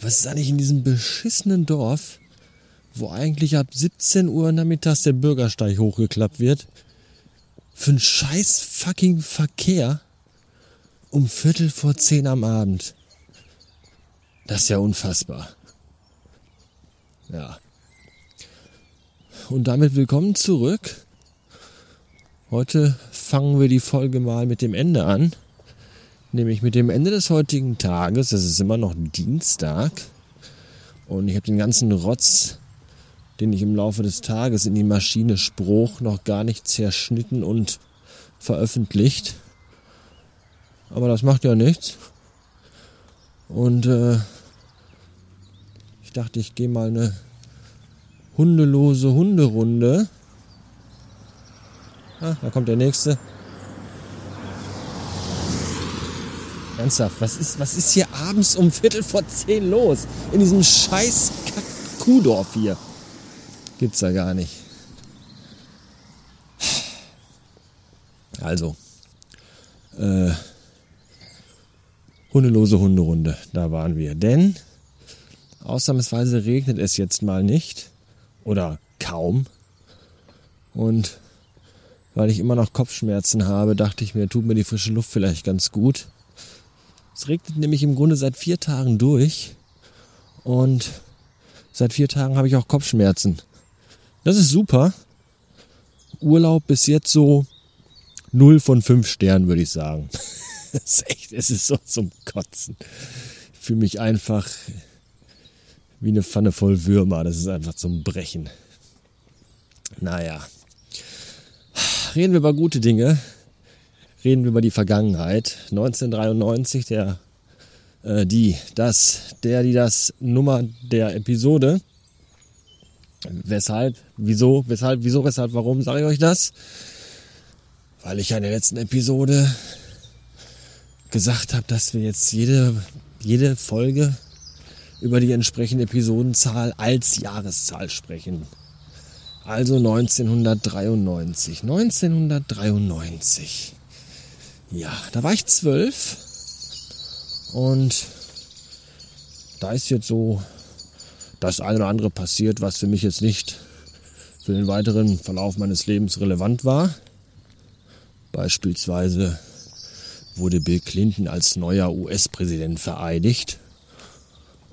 Was ist eigentlich in diesem beschissenen Dorf, wo eigentlich ab 17 Uhr nachmittags der Bürgersteig hochgeklappt wird, für einen scheiß fucking Verkehr um Viertel vor zehn am Abend? Das ist ja unfassbar. Ja. Und damit willkommen zurück. Heute fangen wir die Folge mal mit dem Ende an. Nämlich mit dem Ende des heutigen Tages. Es ist immer noch Dienstag. Und ich habe den ganzen Rotz, den ich im Laufe des Tages in die Maschine spruch, noch gar nicht zerschnitten und veröffentlicht. Aber das macht ja nichts. Und äh, ich dachte, ich gehe mal eine hundelose Hunderunde. Ah, da kommt der nächste. Ernsthaft, was ist, was ist hier abends um Viertel vor zehn los? In diesem scheiß Kuhdorf hier. Gibt's ja gar nicht. Also, äh, hundelose Hunderunde, da waren wir. Denn Ausnahmsweise regnet es jetzt mal nicht oder kaum. Und weil ich immer noch Kopfschmerzen habe, dachte ich mir, tut mir die frische Luft vielleicht ganz gut. Es regnet nämlich im Grunde seit vier Tagen durch und seit vier Tagen habe ich auch Kopfschmerzen. Das ist super. Urlaub bis jetzt so 0 von 5 Sternen, würde ich sagen. Es ist echt, es ist so zum Kotzen. Ich fühle mich einfach wie eine Pfanne voll Würmer. Das ist einfach zum Brechen. Naja. Reden wir über gute Dinge. Reden wir über die Vergangenheit. 1993, der, äh, die, das, der, die, das Nummer der Episode. Weshalb, wieso, weshalb, wieso, weshalb, warum sage ich euch das? Weil ich ja in der letzten Episode gesagt habe, dass wir jetzt jede, jede Folge über die entsprechende Episodenzahl als Jahreszahl sprechen. Also 1993. 1993. Ja, da war ich zwölf und da ist jetzt so das eine oder andere passiert, was für mich jetzt nicht für den weiteren Verlauf meines Lebens relevant war. Beispielsweise wurde Bill Clinton als neuer US-Präsident vereidigt.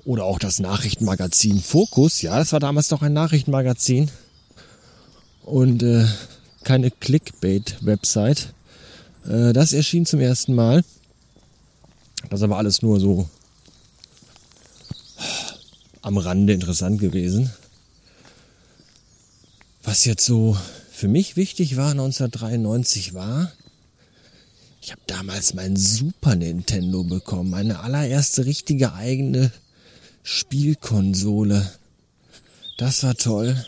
Oder auch das Nachrichtenmagazin Focus. Ja, das war damals noch ein Nachrichtenmagazin. Und äh, keine Clickbait-Website. Äh, das erschien zum ersten Mal. Das aber alles nur so am Rande interessant gewesen. Was jetzt so für mich wichtig war 1993 war, ich habe damals mein Super Nintendo bekommen, meine allererste richtige eigene Spielkonsole. Das war toll.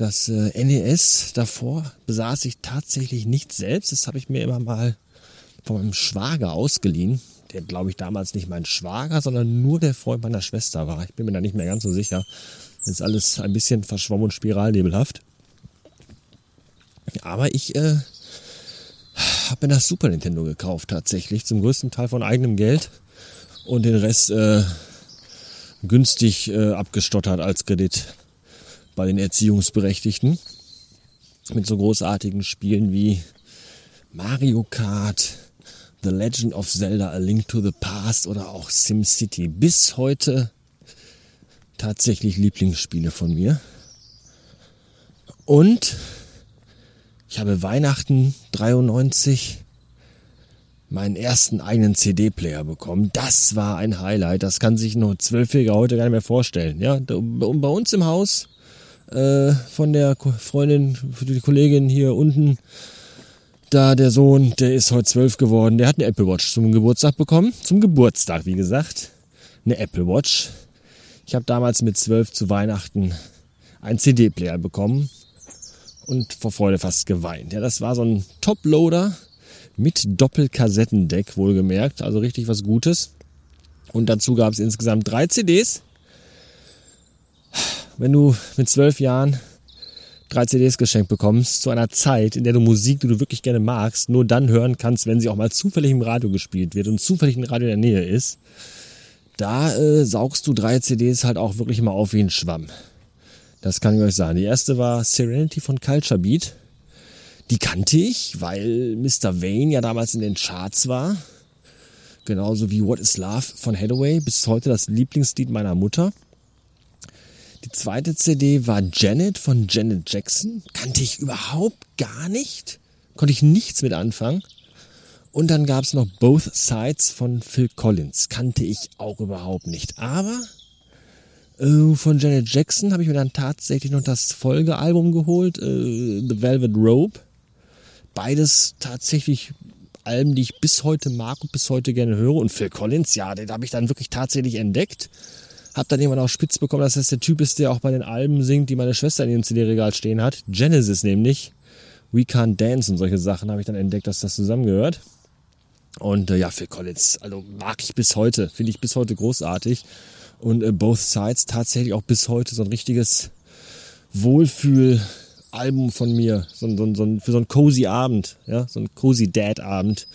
Das äh, NES davor besaß ich tatsächlich nicht selbst. Das habe ich mir immer mal von meinem Schwager ausgeliehen. Der, glaube ich, damals nicht mein Schwager, sondern nur der Freund meiner Schwester war. Ich bin mir da nicht mehr ganz so sicher. Das ist alles ein bisschen verschwommen und spiralnebelhaft. Aber ich äh, habe mir das Super Nintendo gekauft tatsächlich. Zum größten Teil von eigenem Geld. Und den Rest äh, günstig äh, abgestottert als Kredit bei den Erziehungsberechtigten. Mit so großartigen Spielen wie Mario Kart, The Legend of Zelda, A Link to the Past oder auch SimCity. Bis heute tatsächlich Lieblingsspiele von mir. Und ich habe Weihnachten 93 meinen ersten eigenen CD-Player bekommen. Das war ein Highlight. Das kann sich nur Zwölfjähriger heute gar nicht mehr vorstellen. Ja, bei uns im Haus äh, von der Freundin, die Kollegin hier unten, da der Sohn, der ist heute zwölf geworden. Der hat eine Apple Watch zum Geburtstag bekommen. Zum Geburtstag, wie gesagt, eine Apple Watch. Ich habe damals mit zwölf zu Weihnachten einen CD-Player bekommen und vor Freude fast geweint. Ja, das war so ein Top-Loader mit Doppelkassettendeck wohlgemerkt, also richtig was Gutes. Und dazu gab es insgesamt drei CDs. Wenn du mit zwölf Jahren drei CDs geschenkt bekommst, zu einer Zeit, in der du Musik, die du wirklich gerne magst, nur dann hören kannst, wenn sie auch mal zufällig im Radio gespielt wird und zufällig ein Radio in der Nähe ist, da äh, saugst du drei CDs halt auch wirklich mal auf wie ein Schwamm. Das kann ich euch sagen. Die erste war Serenity von Culture Beat. Die kannte ich, weil Mr. Vane ja damals in den Charts war. Genauso wie What is Love von Hathaway. Bis heute das Lieblingslied meiner Mutter. Die zweite CD war Janet von Janet Jackson. Kannte ich überhaupt gar nicht. Konnte ich nichts mit anfangen. Und dann gab es noch Both Sides von Phil Collins. Kannte ich auch überhaupt nicht. Aber äh, von Janet Jackson habe ich mir dann tatsächlich noch das Folgealbum geholt, äh, The Velvet Rope. Beides tatsächlich Alben, die ich bis heute mag und bis heute gerne höre. Und Phil Collins, ja, den habe ich dann wirklich tatsächlich entdeckt. Hab dann irgendwann auch spitz bekommen, dass das der Typ ist, der auch bei den Alben singt, die meine Schwester in ihrem CD-Regal stehen hat. Genesis nämlich. We Can't Dance und solche Sachen habe ich dann entdeckt, dass das zusammengehört. Und äh, ja, Phil Collins, also mag ich bis heute, finde ich bis heute großartig. Und äh, Both Sides tatsächlich auch bis heute so ein richtiges Wohlfühl-Album von mir. So, so, so für so einen cozy Abend, ja, so ein cozy Dad-Abend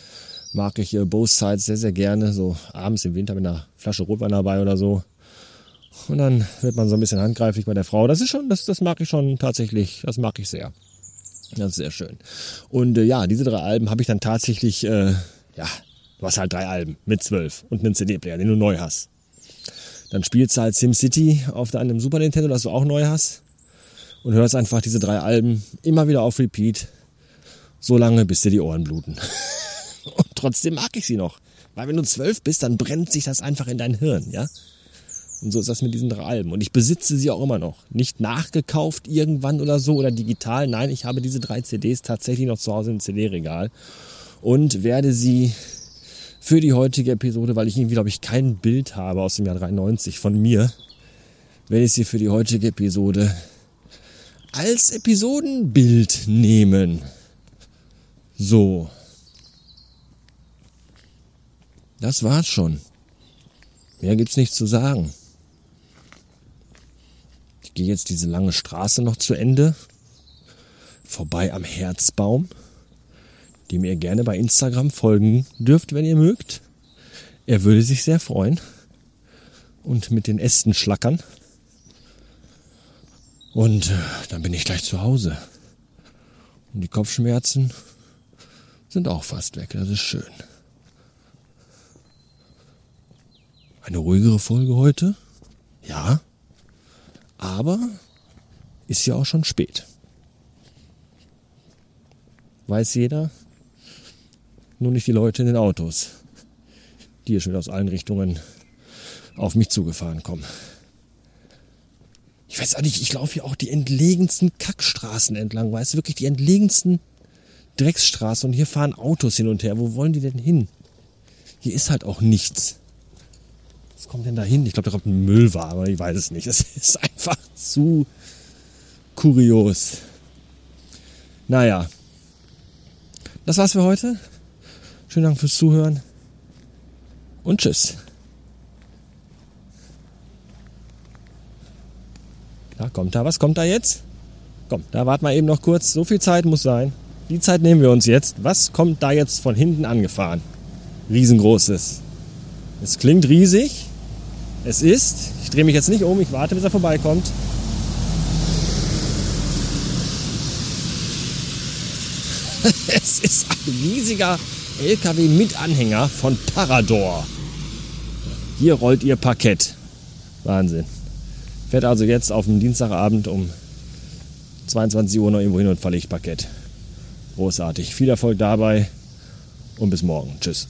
mag ich äh, Both Sides sehr, sehr gerne. So abends im Winter mit einer Flasche Rotwein dabei oder so. Und dann wird man so ein bisschen handgreiflich bei der Frau. Das ist schon, das, das mag ich schon tatsächlich, das mag ich sehr. Das ist sehr schön. Und äh, ja, diese drei Alben habe ich dann tatsächlich, äh, ja, du hast halt drei Alben mit zwölf und einen CD-Player, den du neu hast. Dann spielst du halt SimCity auf deinem Super Nintendo, das du auch neu hast. Und hörst einfach diese drei Alben immer wieder auf Repeat. So lange, bis dir die Ohren bluten. und trotzdem mag ich sie noch. Weil wenn du zwölf bist, dann brennt sich das einfach in dein Hirn, ja. Und so ist das mit diesen drei Alben. Und ich besitze sie auch immer noch. Nicht nachgekauft irgendwann oder so oder digital. Nein, ich habe diese drei CDs tatsächlich noch zu Hause im CD-Regal und werde sie für die heutige Episode, weil ich irgendwie, glaube ich, kein Bild habe aus dem Jahr 93 von mir, werde ich sie für die heutige Episode als Episodenbild nehmen. So. Das war's schon. Mehr gibt's nicht zu sagen gehe jetzt diese lange Straße noch zu Ende, vorbei am Herzbaum, dem ihr gerne bei Instagram folgen dürft, wenn ihr mögt. Er würde sich sehr freuen und mit den Ästen schlackern. Und äh, dann bin ich gleich zu Hause. Und die Kopfschmerzen sind auch fast weg. Das ist schön. Eine ruhigere Folge heute? Ja. Aber ist ja auch schon spät. Weiß jeder, nur nicht die Leute in den Autos, die hier schon aus allen Richtungen auf mich zugefahren kommen. Ich weiß auch nicht, ich laufe hier auch die entlegensten Kackstraßen entlang, weißt du, wirklich die entlegensten Drecksstraßen und hier fahren Autos hin und her. Wo wollen die denn hin? Hier ist halt auch nichts. Was kommt denn da hin? Ich glaube, da kommt ein Müllwagen, aber ich weiß es nicht. Es ist einfach zu kurios. Naja, das war's für heute. Schönen Dank fürs Zuhören und tschüss. Da kommt da, was kommt da jetzt? Komm, da warten wir eben noch kurz. So viel Zeit muss sein. Die Zeit nehmen wir uns jetzt. Was kommt da jetzt von hinten angefahren? Riesengroßes. Es klingt riesig. Es ist, ich drehe mich jetzt nicht um, ich warte, bis er vorbeikommt. es ist ein riesiger LKW mit Anhänger von Parador. Hier rollt ihr Parkett. Wahnsinn. Fährt also jetzt auf dem Dienstagabend um 22 Uhr noch irgendwo hin und verlegt Parkett. Großartig. Viel Erfolg dabei und bis morgen. Tschüss.